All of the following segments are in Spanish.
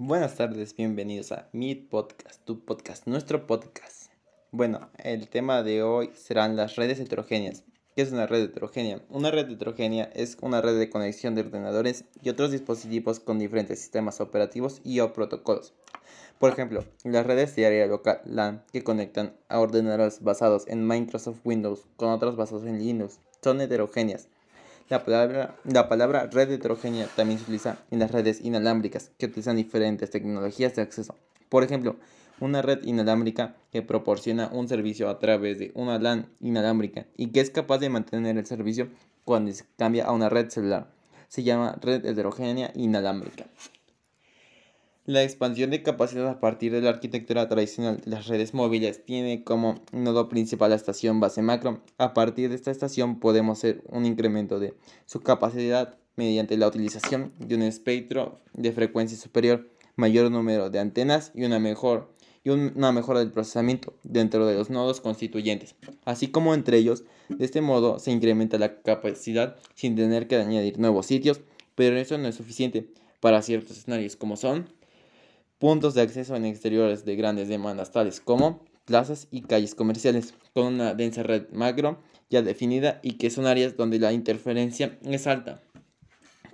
Buenas tardes, bienvenidos a mi podcast, tu podcast, nuestro podcast. Bueno, el tema de hoy serán las redes heterogéneas. ¿Qué es una red heterogénea? Una red heterogénea es una red de conexión de ordenadores y otros dispositivos con diferentes sistemas operativos y o protocolos. Por ejemplo, las redes de área local LAN que conectan a ordenadores basados en Microsoft Windows con otros basados en Linux son heterogéneas la palabra, la palabra red heterogénea también se utiliza en las redes inalámbricas, que utilizan diferentes tecnologías de acceso. Por ejemplo, una red inalámbrica que proporciona un servicio a través de una LAN inalámbrica y que es capaz de mantener el servicio cuando se cambia a una red celular. Se llama red heterogénea inalámbrica. La expansión de capacidad a partir de la arquitectura tradicional de las redes móviles tiene como nodo principal la estación base macro. A partir de esta estación podemos hacer un incremento de su capacidad mediante la utilización de un espectro de frecuencia superior, mayor número de antenas y una mejor y una mejora del procesamiento dentro de los nodos constituyentes, así como entre ellos. De este modo se incrementa la capacidad sin tener que añadir nuevos sitios, pero eso no es suficiente para ciertos escenarios como son puntos de acceso en exteriores de grandes demandas tales como plazas y calles comerciales, con una densa red macro ya definida y que son áreas donde la interferencia es alta.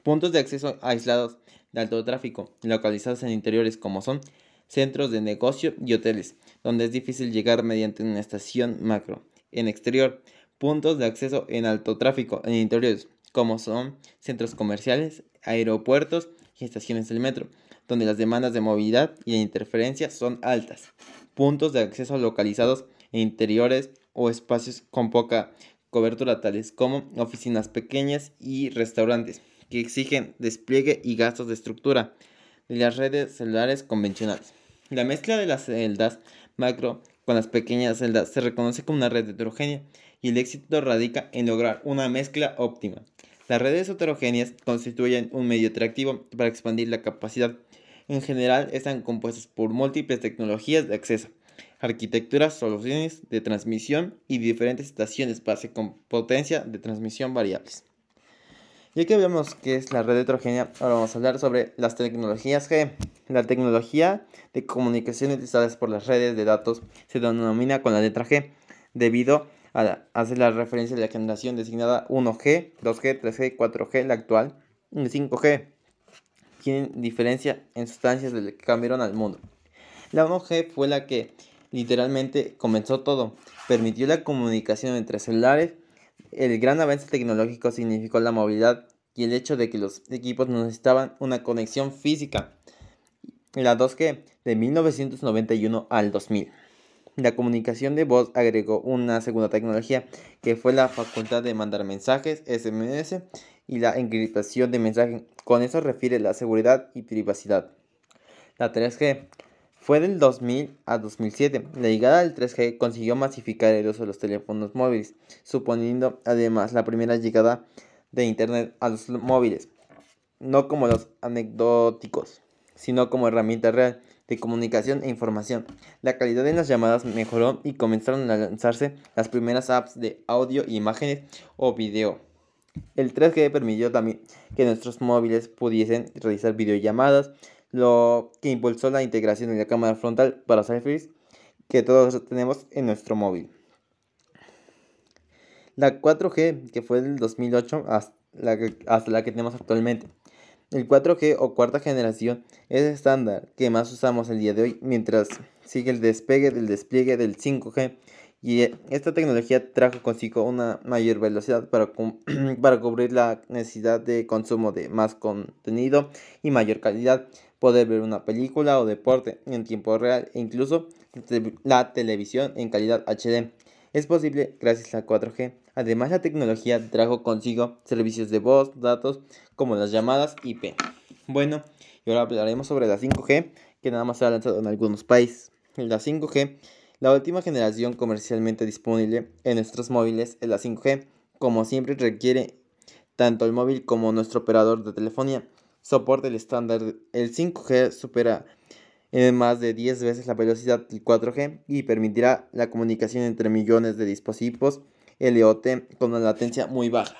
Puntos de acceso aislados de alto tráfico, localizados en interiores como son centros de negocio y hoteles, donde es difícil llegar mediante una estación macro. En exterior, puntos de acceso en alto tráfico en interiores, como son centros comerciales, aeropuertos y estaciones del metro, donde las demandas de movilidad y de interferencia son altas. Puntos de acceso localizados en interiores o espacios con poca cobertura tales como oficinas pequeñas y restaurantes que exigen despliegue y gastos de estructura de las redes celulares convencionales. La mezcla de las celdas macro con las pequeñas celdas se reconoce como una red heterogénea y el éxito radica en lograr una mezcla óptima. Las redes heterogéneas constituyen un medio atractivo para expandir la capacidad. En general están compuestas por múltiples tecnologías de acceso, arquitecturas, soluciones de transmisión y diferentes estaciones base con potencia de transmisión variables. Ya que vemos qué es la red heterogénea, ahora vamos a hablar sobre las tecnologías G. La tecnología de comunicación utilizadas por las redes de datos se denomina con la letra G, debido hace la referencia de la generación designada 1G, 2G, 3G, 4G, la actual, y 5G. Tienen diferencia en sustancias que cambiaron al mundo. La 1G fue la que literalmente comenzó todo. Permitió la comunicación entre celulares. El gran avance tecnológico significó la movilidad y el hecho de que los equipos necesitaban una conexión física. La 2G de 1991 al 2000. La comunicación de voz agregó una segunda tecnología que fue la facultad de mandar mensajes SMS y la encriptación de mensajes. Con eso refiere la seguridad y privacidad. La 3G fue del 2000 a 2007. La llegada del 3G consiguió masificar el uso de los teléfonos móviles, suponiendo además la primera llegada de Internet a los móviles, no como los anecdóticos, sino como herramienta real de comunicación e información. La calidad de las llamadas mejoró y comenzaron a lanzarse las primeras apps de audio, imágenes o video. El 3G permitió también que nuestros móviles pudiesen realizar videollamadas, lo que impulsó la integración de la cámara frontal para selfies que todos tenemos en nuestro móvil. La 4G, que fue del 2008 hasta la que, hasta la que tenemos actualmente. El 4G o cuarta generación es el estándar que más usamos el día de hoy, mientras sigue el despegue del despliegue del 5G. Y eh, esta tecnología trajo consigo una mayor velocidad para, para cubrir la necesidad de consumo de más contenido y mayor calidad, poder ver una película o deporte en tiempo real e incluso la televisión en calidad HD. Es posible gracias a 4G. Además, la tecnología trajo consigo servicios de voz, datos, como las llamadas IP. Bueno, y ahora hablaremos sobre la 5G, que nada más se ha lanzado en algunos países. La 5G, la última generación comercialmente disponible en nuestros móviles es la 5G. Como siempre requiere tanto el móvil como nuestro operador de telefonía soporte el estándar. El 5G supera en más de 10 veces la velocidad del 4G y permitirá la comunicación entre millones de dispositivos LOT con una latencia muy baja.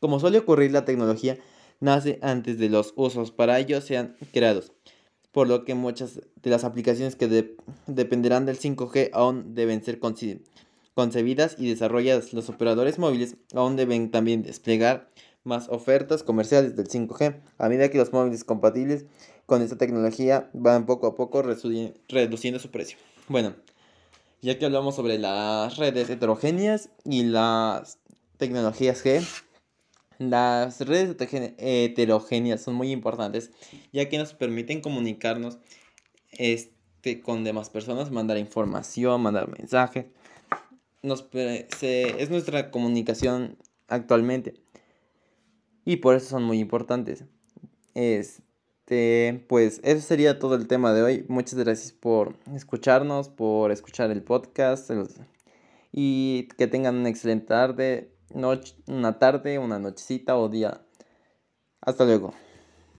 Como suele ocurrir, la tecnología nace antes de los usos para ello sean creados. Por lo que muchas de las aplicaciones que dependerán del 5G aún deben ser concebidas y desarrolladas. Los operadores móviles aún deben también desplegar más ofertas comerciales del 5G a medida que los móviles compatibles con esta tecnología van poco a poco reduciendo su precio. Bueno, ya que hablamos sobre las redes heterogéneas y las tecnologías G, las redes heterogéneas son muy importantes ya que nos permiten comunicarnos este, con demás personas, mandar información, mandar mensajes. Nos, es nuestra comunicación actualmente y por eso son muy importantes. Este, pues eso sería todo el tema de hoy. Muchas gracias por escucharnos, por escuchar el podcast y que tengan una excelente tarde, noche, una tarde, una nochecita o día. Hasta luego.